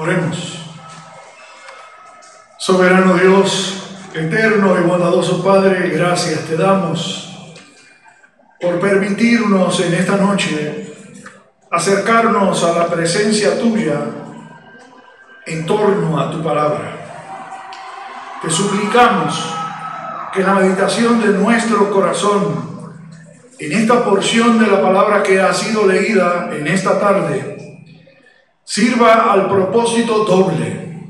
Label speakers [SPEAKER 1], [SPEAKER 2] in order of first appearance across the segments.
[SPEAKER 1] Oremos. Soberano Dios, eterno y bondadoso Padre, gracias te damos por permitirnos en esta noche acercarnos a la presencia tuya en torno a tu palabra. Te suplicamos que la meditación de nuestro corazón en esta porción de la palabra que ha sido leída en esta tarde sirva al propósito doble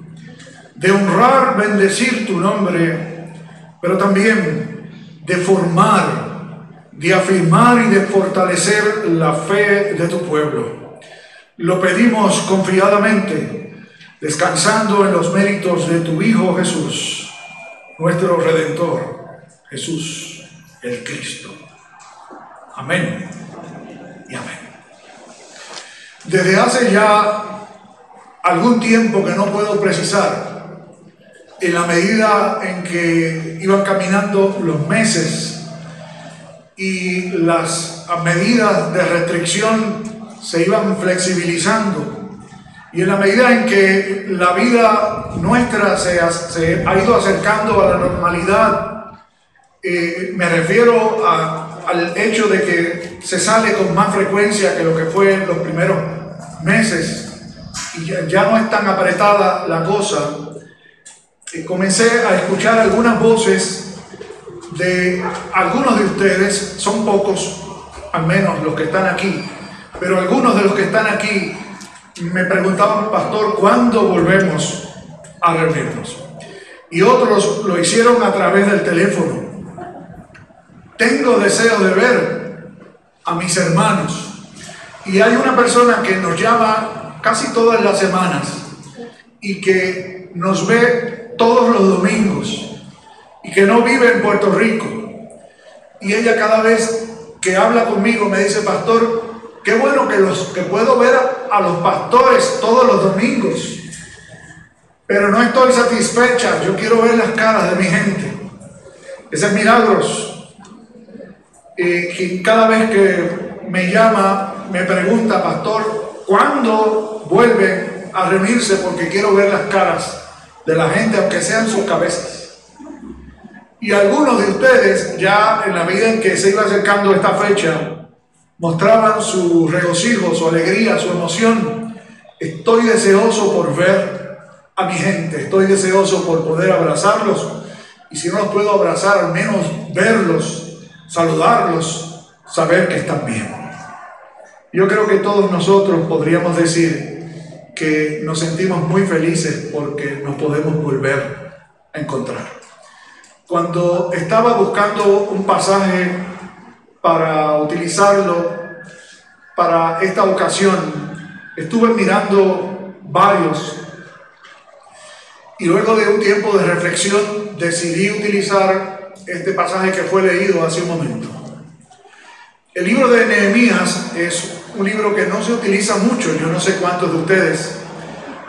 [SPEAKER 1] de honrar, bendecir tu nombre, pero también de formar de afirmar y de fortalecer la fe de tu pueblo. Lo pedimos confiadamente, descansando en los méritos de tu Hijo Jesús, nuestro Redentor, Jesús el Cristo. Amén y amén. Desde hace ya algún tiempo que no puedo precisar, en la medida en que iban caminando los meses y las medidas de restricción se iban flexibilizando. Y en la medida en que la vida nuestra se ha, ido acercando a la normalidad, eh, me refiero al hecho de que se sale con más frecuencia que lo que fue en los primeros meses y ya, no es tan apretada la cosa, eh, comencé a escuchar algunas voces de algunos de ustedes, son pocos, al menos los que están aquí, pero algunos de los que están aquí me preguntaban, pastor, ¿cuándo volvemos a reunirnos? Y otros lo hicieron a través del teléfono. Tengo deseo de ver a mis hermanos. Y hay una persona que nos llama casi todas las semanas y que nos ve todos los domingos y que no vive en Puerto Rico. Y ella cada vez que habla conmigo me dice, pastor, qué bueno que, los, que puedo ver a, los pastores todos los domingos, pero no estoy satisfecha, yo quiero ver las caras de mi gente. Ese es milagros. Y, cada vez que me llama, me pregunta, pastor, ¿cuándo vuelven a reunirse? Porque quiero ver las caras de la gente, aunque sean sus cabezas. Y algunos de ustedes, ya en la medida en que se iba acercando esta fecha, mostraban su regocijo, su alegría, su emoción. Estoy deseoso por ver a mi gente, estoy deseoso por poder abrazarlos. Y si no los puedo abrazar, al menos verlos, saludarlos, saber que están bien. Yo creo que todos nosotros podríamos decir que nos sentimos muy felices porque nos podemos volver a encontrar. Cuando estaba buscando un pasaje para utilizarlo para esta ocasión, estuve mirando varios y luego de un tiempo de reflexión decidí utilizar este pasaje que fue leído hace un momento. El libro de Nehemías es un libro que no se utiliza mucho, yo no sé cuántos de ustedes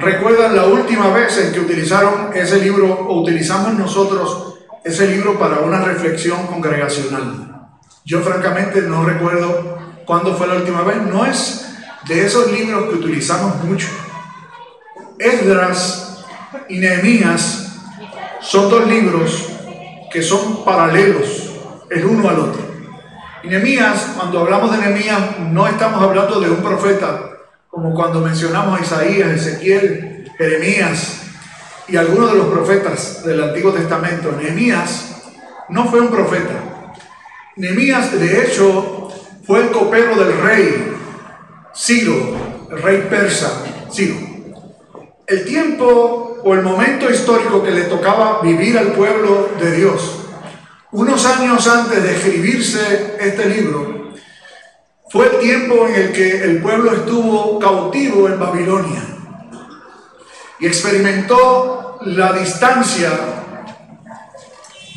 [SPEAKER 1] recuerdan la última vez en que utilizaron ese libro o utilizamos nosotros ese libro para una reflexión congregacional. Yo francamente no recuerdo cuándo fue la última vez. No es de esos libros que utilizamos mucho. Esdras y Nehemías son dos libros que son paralelos el uno al otro. Y Nehemías, cuando hablamos de Nehemías, no estamos hablando de un profeta, como cuando mencionamos a Isaías, Ezequiel, Jeremías, y algunos de los profetas del Antiguo Testamento. Nehemías no fue un profeta. Nehemías, de hecho, fue el copero del rey Ciro, el rey persa Ciro. El tiempo o el momento histórico que le tocaba vivir al pueblo de Dios, unos años antes de escribirse este libro, fue el tiempo en el que el pueblo estuvo cautivo en Babilonia y experimentó la distancia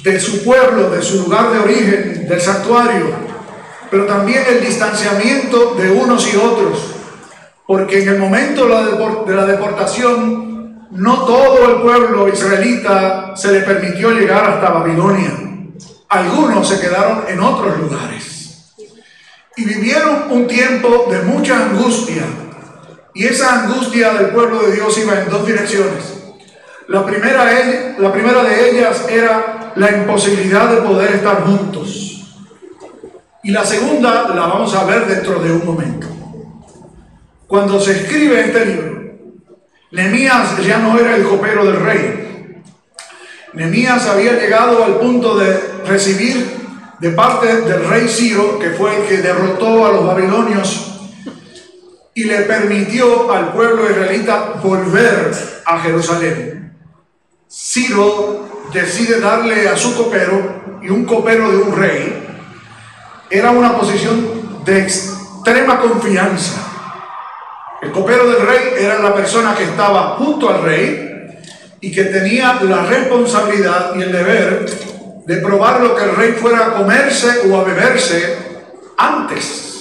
[SPEAKER 1] de su pueblo, de su lugar de origen, del santuario, pero también el distanciamiento de unos y otros, porque en el momento de la deportación no todo el pueblo israelita se le permitió llegar hasta Babilonia. Algunos se quedaron en otros lugares y vivieron un tiempo de mucha angustia, Y esa angustia del pueblo de Dios iba en dos direcciones. La primera, de ellas era la imposibilidad de poder estar juntos. Y la segunda la vamos a ver dentro de un momento. Cuando se escribe este libro, Nemías ya no era el copero del rey. Nemías había llegado al punto de recibir de parte del rey Ciro, que fue el que derrotó a los babilonios y le permitió al pueblo israelita volver a Jerusalén. Ciro decide darle a su copero y un copero de un rey. Era una posición de extrema confianza. El copero del rey era la persona que estaba junto al rey y que tenía la responsabilidad y el deber de probar lo que el rey fuera a comerse o a beberse antes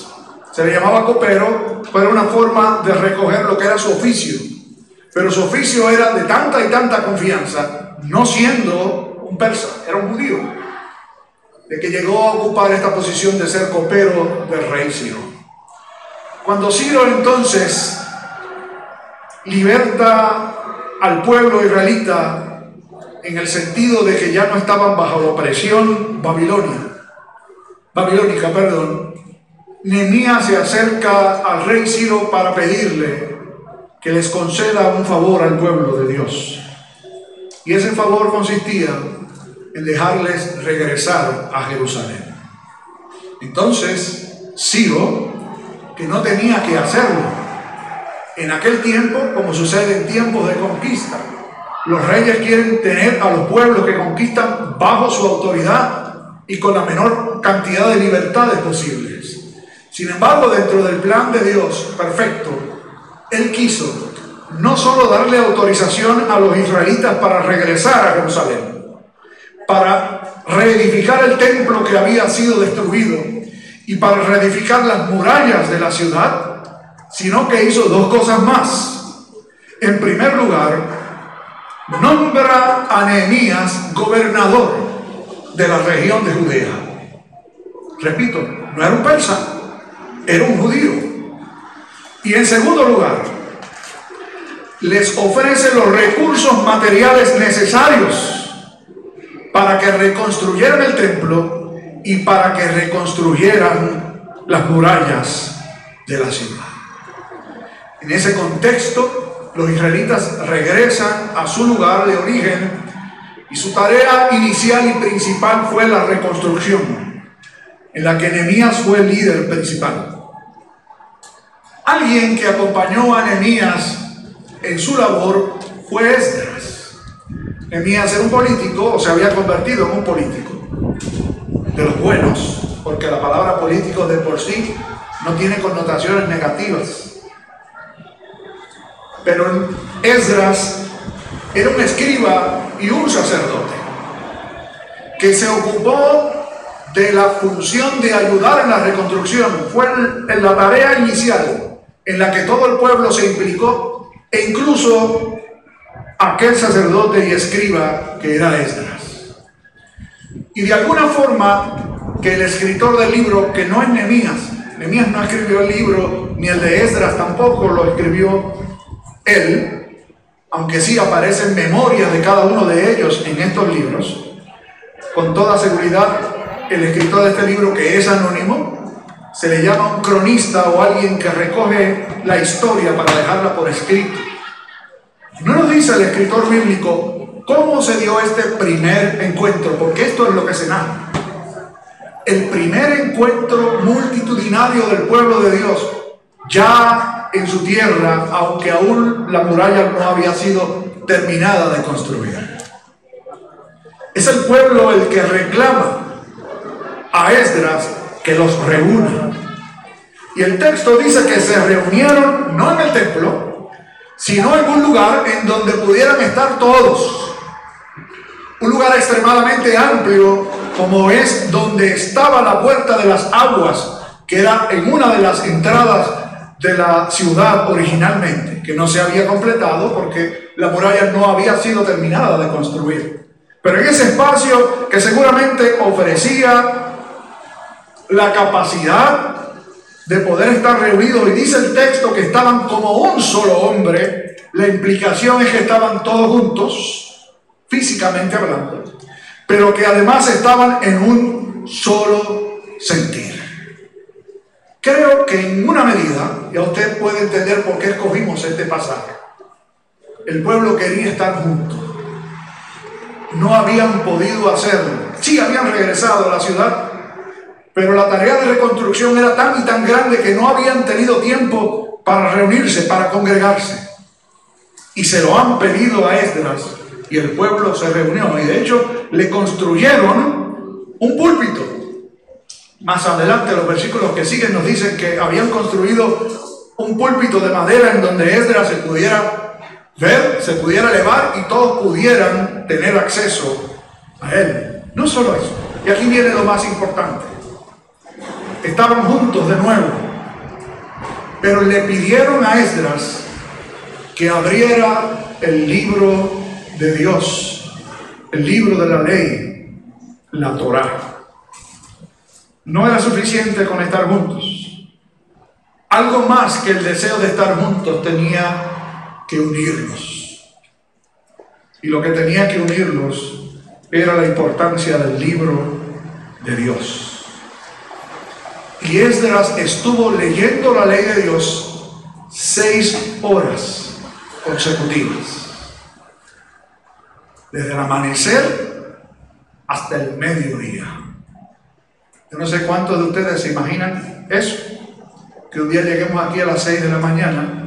[SPEAKER 1] se le llamaba copero, era una forma de recoger lo que era su oficio. Pero su oficio era de tanta y tanta confianza, no siendo un persa, era un judío, de que llegó a ocupar esta posición de ser copero del rey Ciro. Cuando Ciro entonces liberta al pueblo israelita en el sentido de que ya no estaban bajo la opresión babilonia, babilónica, perdón, Nehemías se acerca al rey Ciro para pedirle que les conceda un favor al pueblo de Dios. Y ese favor consistía en dejarles regresar a Jerusalén. Entonces, Ciro, que no tenía que hacerlo, en aquel tiempo, como sucede en tiempos de conquista, los reyes quieren tener a los pueblos que conquistan bajo su autoridad y con la menor cantidad de libertades posibles. Sin embargo, dentro del plan de Dios perfecto, Él quiso no solo darle autorización a los israelitas para regresar a Jerusalén, para reedificar el templo que había sido destruido y para reedificar las murallas de la ciudad, sino que hizo dos cosas más. En primer lugar, nombra a Nehemías gobernador de la región de Judea. Repito, no era un persa, era un judío. Y en segundo lugar, les ofrece los recursos materiales necesarios para que reconstruyeran el templo y para que reconstruyeran las murallas de la ciudad. En ese contexto, los israelitas regresan a su lugar de origen y su tarea inicial y principal fue la reconstrucción, en la que Nehemías fue el líder principal. Alguien que acompañó a Nehemías en su labor fue Esdras. Nehemías era un político o se había convertido en un político de los buenos, porque la palabra político de por sí no tiene connotaciones negativas. Pero Esdras era un escriba y un sacerdote que se ocupó de la función de ayudar en la reconstrucción. Fue en la tarea inicial en la que todo el pueblo se implicó e incluso aquel sacerdote y escriba que era Esdras. Y de alguna forma que el escritor del libro, que no es Nemías, Nemías no escribió el libro, ni el de Esdras tampoco lo escribió él, aunque sí aparecen memorias de cada uno de ellos en estos libros, con toda seguridad el escritor de este libro, que es anónimo, se le llama un cronista o alguien que recoge la historia para dejarla por escrito. No nos dice el escritor bíblico cómo se dio este primer encuentro, porque esto es lo que se narra. El primer encuentro multitudinario del pueblo de Dios, ya en su tierra, aunque aún la muralla no había sido terminada de construir. Es el pueblo el que reclama a Esdras que los reúna. Y el texto dice que se reunieron no en el templo, sino en un lugar en donde pudieran estar todos. Un lugar extremadamente amplio, como es donde estaba la puerta de las aguas, que era en una de las entradas de la ciudad originalmente, que no se había completado porque la muralla no había sido terminada de construir. Pero en ese espacio que seguramente ofrecía la capacidad de poder estar reunidos. Y dice el texto que estaban como un solo hombre. La implicación es que estaban todos juntos, físicamente hablando, pero que además estaban en un solo sentir. Creo que en una medida, ya usted puede entender por qué escogimos este pasaje. El pueblo quería estar juntos. No habían podido hacerlo. Sí, habían regresado a la ciudad, pero la tarea de reconstrucción era tan y tan grande que no habían tenido tiempo para reunirse, para congregarse. Y se lo han pedido a Esdras y el pueblo se reunió. Y de hecho le construyeron un púlpito. Más adelante los versículos que siguen nos dicen que habían construido un púlpito de madera en donde Esdras se pudiera ver, se pudiera elevar y todos pudieran tener acceso a él. No solo eso. Y aquí viene lo más importante estaban juntos de nuevo, pero le pidieron a Esdras que abriera el libro de Dios, el libro de la ley, la Torá. No era suficiente con estar juntos. Algo más que el deseo de estar juntos tenía que unirlos. Y lo que tenía que unirlos era la importancia del libro de Dios. Y Esdras estuvo leyendo la ley de Dios seis horas consecutivas. Desde el amanecer hasta el mediodía. Yo no sé cuántos de ustedes se imaginan eso. Que un día lleguemos aquí a las seis de la mañana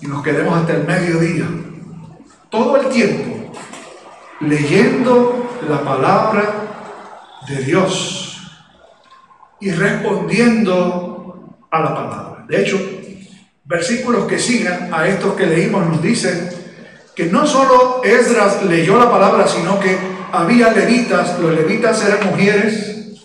[SPEAKER 1] y nos quedemos hasta el mediodía. Todo el tiempo leyendo la palabra de Dios y respondiendo a la palabra. De hecho, versículos que sigan a estos que leímos nos dicen que no solo Esdras leyó la palabra, sino que había levitas, los levitas eran mujeres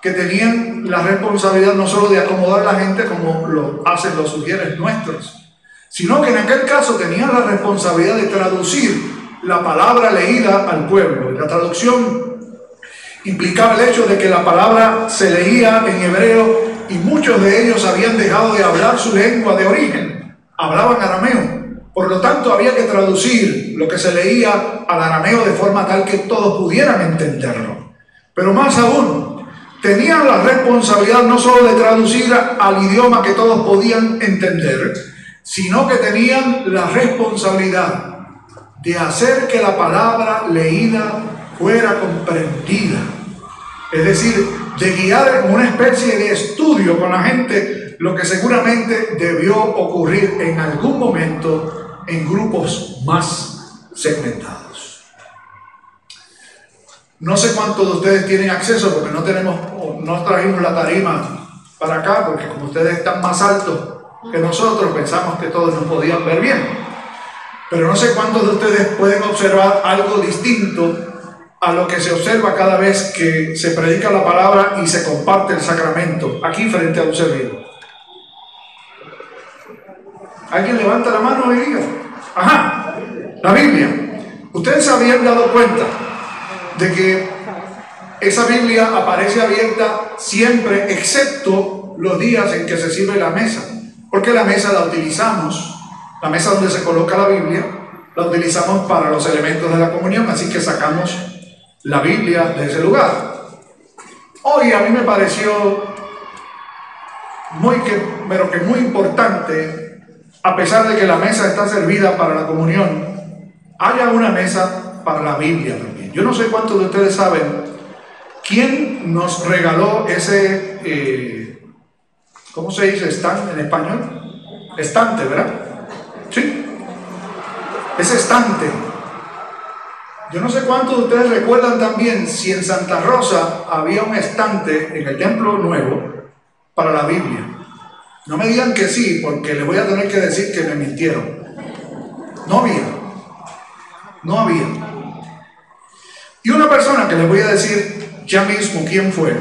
[SPEAKER 1] que tenían la responsabilidad no solo de acomodar a la gente como lo hacen los sugieres nuestros, sino que en aquel caso tenían la responsabilidad de traducir la palabra leída al pueblo. La traducción implicaba el hecho de que la palabra se leía en hebreo y muchos de ellos habían dejado de hablar su lengua de origen, hablaban arameo. Por lo tanto, había que traducir lo que se leía al arameo de forma tal que todos pudieran entenderlo. Pero más aún, tenían la responsabilidad no solo de traducir al idioma que todos podían entender, sino que tenían la responsabilidad de hacer que la palabra leída fuera comprendida. Es decir, de guiar una especie de estudio con la gente lo que seguramente debió ocurrir en algún momento en grupos más segmentados. No sé cuántos de ustedes tienen acceso porque no tenemos, no trajimos la tarima para acá porque como ustedes están más altos que nosotros pensamos que todos nos podían ver bien. Pero no sé cuántos de ustedes pueden observar algo distinto a lo que se observa cada vez que se predica la palabra y se comparte el sacramento, aquí frente a un servidor. ¿Alguien levanta la mano y diga? Ajá, la Biblia. Ustedes se habían dado cuenta de que esa Biblia aparece abierta siempre, excepto los días en que se sirve la mesa, porque la mesa la utilizamos, la mesa donde se coloca la Biblia, la utilizamos para los elementos de la comunión, así que sacamos la Biblia de ese lugar. Hoy a mí me pareció muy pero que muy importante, a pesar de que la mesa está servida para la comunión, haya una mesa para la Biblia también. Yo no sé cuántos de ustedes saben quién nos regaló ese, eh, ¿cómo se dice? ¿Stand en español? Estante, ¿verdad? Sí. Ese estante yo no sé cuántos de ustedes recuerdan también si en Santa Rosa había un estante en el Templo Nuevo para la Biblia. No me digan que sí, porque les voy a tener que decir que me mintieron. No había. No había. Y una persona que les voy a decir ya mismo quién fue,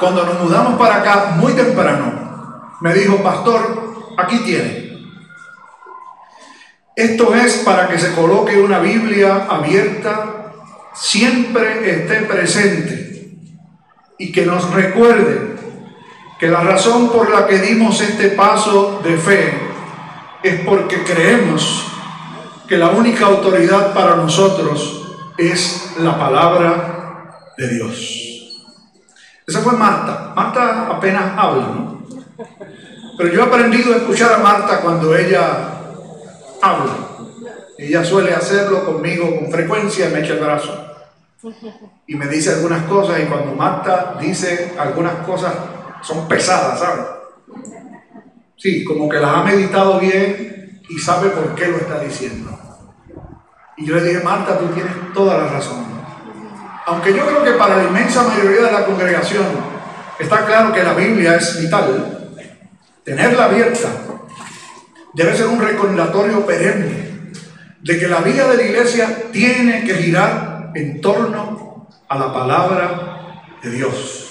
[SPEAKER 1] cuando nos mudamos para acá muy temprano, me dijo, pastor, aquí tiene. Esto es para que se coloque una Biblia abierta, siempre esté presente y que nos recuerde que la razón por la que dimos este paso de fe es porque creemos que la única autoridad para nosotros es la palabra de Dios. Esa fue Marta. Marta apenas habla, ¿no? Pero yo he aprendido a escuchar a Marta cuando ella habla. Ella suele hacerlo conmigo con frecuencia me echa el brazo. Y me dice algunas cosas y cuando Marta dice algunas cosas son pesadas, ¿sabes? Sí, como que las ha meditado bien y sabe por qué lo está diciendo. Y yo le dije, Marta, tú tienes toda la razón. Aunque yo creo que para la inmensa mayoría de la congregación está claro que la Biblia es vital, tenerla abierta debe ser un recordatorio perenne de que la vida de la iglesia tiene que girar en torno a la palabra de Dios.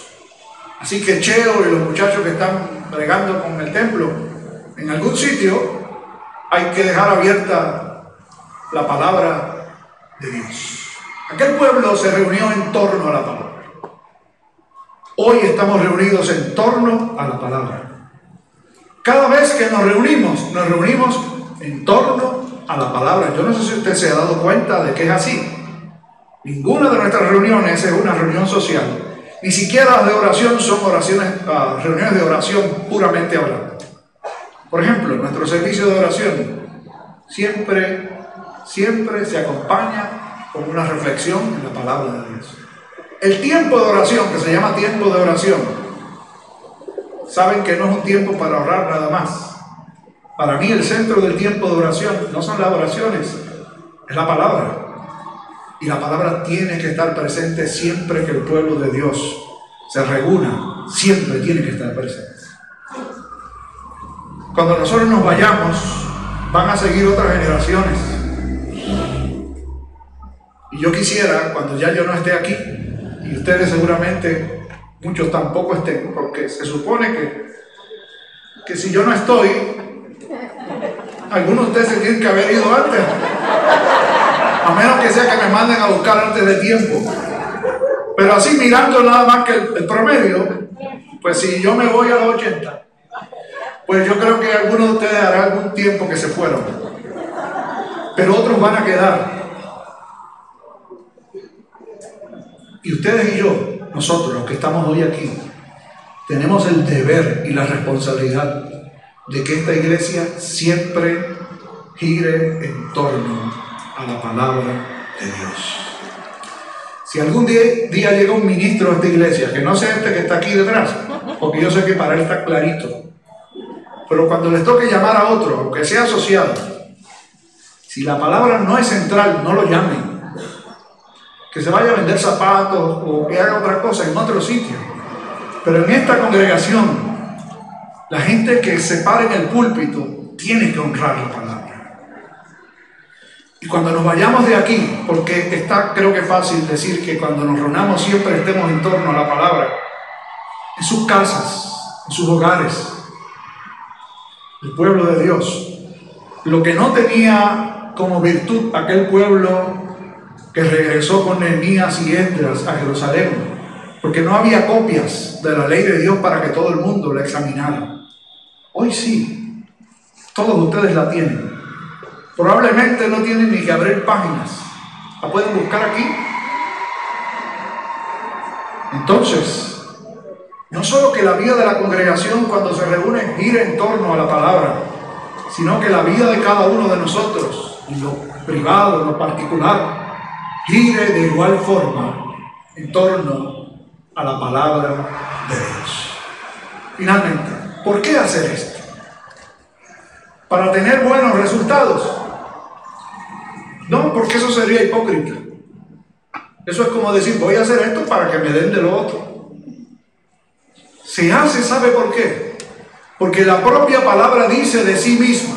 [SPEAKER 1] Así que Cheo y los muchachos que están bregando con el templo, en algún sitio hay que dejar abierta la palabra de Dios. Aquel pueblo se reunió en torno a la palabra. Hoy estamos reunidos en torno a la palabra. Cada vez que nos reunimos, nos reunimos en torno a la palabra. Yo no sé si usted se ha dado cuenta de que es así. Ninguna de nuestras reuniones es una reunión social. Ni siquiera las de oración son oraciones, uh, reuniones de oración puramente hablando. Por ejemplo, nuestro servicio de oración siempre, siempre se acompaña con una reflexión en la palabra de Dios. El tiempo de oración, que se llama tiempo de oración, saben que no es un tiempo para ahorrar nada más. Para mí el centro del tiempo de oración no son las oraciones, es la palabra. Y la palabra tiene que estar presente siempre que el pueblo de Dios se reúna, siempre tiene que estar presente. Cuando nosotros nos vayamos, van a seguir otras generaciones. Y yo quisiera, cuando ya yo no esté aquí, y ustedes seguramente muchos tampoco estén, porque se supone que, que si yo no estoy, algunos de ustedes se tienen que haber ido antes, a menos que sea que me manden a buscar antes de tiempo. Pero así mirando nada más que el, promedio, pues si yo me voy a los 80, pues yo creo que algunos de ustedes harán algún tiempo que se fueron, pero otros van a quedar. Y ustedes y yo nosotros, los que estamos hoy aquí, tenemos el deber y la responsabilidad de que esta iglesia siempre gire en torno a la palabra de Dios. Si algún día, llega un ministro a esta iglesia, que no sea este que está aquí detrás, porque yo sé que para él está clarito, pero cuando les toque llamar a otro, aunque sea asociado, si la palabra no es central, no lo llamen que se vaya a vender zapatos o que haga otra cosa en otro sitio. Pero en esta congregación, la gente que se para en el púlpito tiene que honrar la palabra. Y cuando nos vayamos de aquí, porque está creo que fácil decir que cuando nos reunamos siempre estemos en torno a la palabra, en sus casas, en sus hogares, el pueblo de Dios, lo que no tenía como virtud aquel pueblo que regresó con Nehemías y Esdras a Jerusalén, porque no había copias de la ley de Dios para que todo el mundo la examinara. Hoy sí, todos ustedes la tienen. Probablemente no tienen ni que abrir páginas. ¿La pueden buscar aquí? Entonces, no solo que la vida de la congregación cuando se reúne gira en torno a la palabra, sino que la vida de cada uno de nosotros, en lo privado, en lo particular, gire de igual forma en torno a la palabra de Dios. Finalmente, ¿por qué hacer esto? Para tener buenos resultados. No, porque eso sería hipócrita. Eso es como decir, voy a hacer esto para que me den de lo otro. Se hace, ¿sabe por qué? Porque la propia palabra dice de sí misma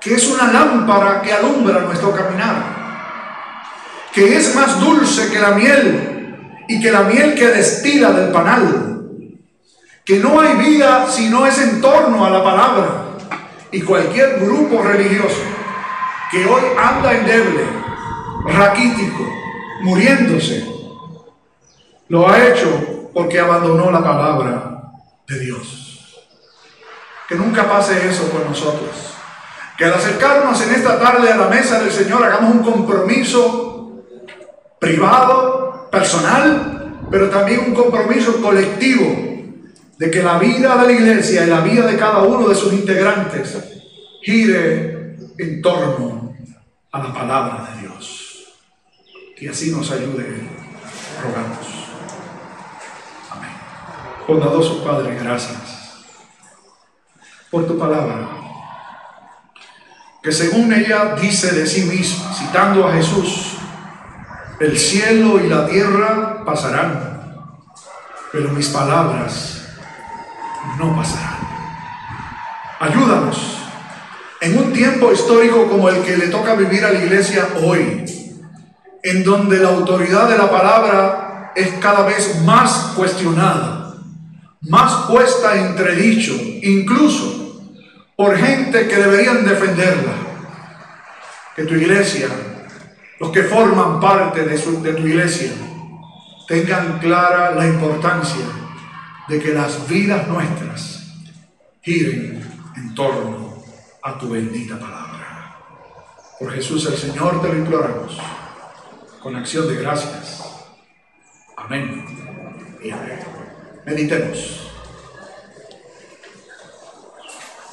[SPEAKER 1] que es una lámpara que alumbra nuestro caminar que es más dulce que la miel y que la miel que destila del panal. Que no hay vida si no es en torno a la palabra. Y cualquier grupo religioso que hoy anda endeble, raquítico, muriéndose, lo ha hecho porque abandonó la palabra de Dios. Que nunca pase eso con nosotros. Que al acercarnos en esta tarde a la mesa del Señor hagamos un compromiso privado, personal, pero también un compromiso colectivo de que la vida de la iglesia y la vida de cada uno de sus integrantes gire en torno a la palabra de Dios. Que así nos ayude, rogamos. Amén. Bondadoso Padre, gracias por tu palabra, que según ella dice de sí misma, citando a Jesús, el cielo y la tierra pasarán, pero mis palabras no pasarán. Ayúdanos en un tiempo histórico como el que le toca vivir a la iglesia hoy, en donde la autoridad de la palabra es cada vez más cuestionada, más puesta en entredicho, incluso por gente que deberían defenderla. Que tu iglesia, los que forman parte de, de tu iglesia, tengan clara la importancia de que las vidas nuestras giren en torno a tu bendita palabra. Por Jesús el Señor te lo imploramos, con acción de gracias. Amén y amén. Meditemos.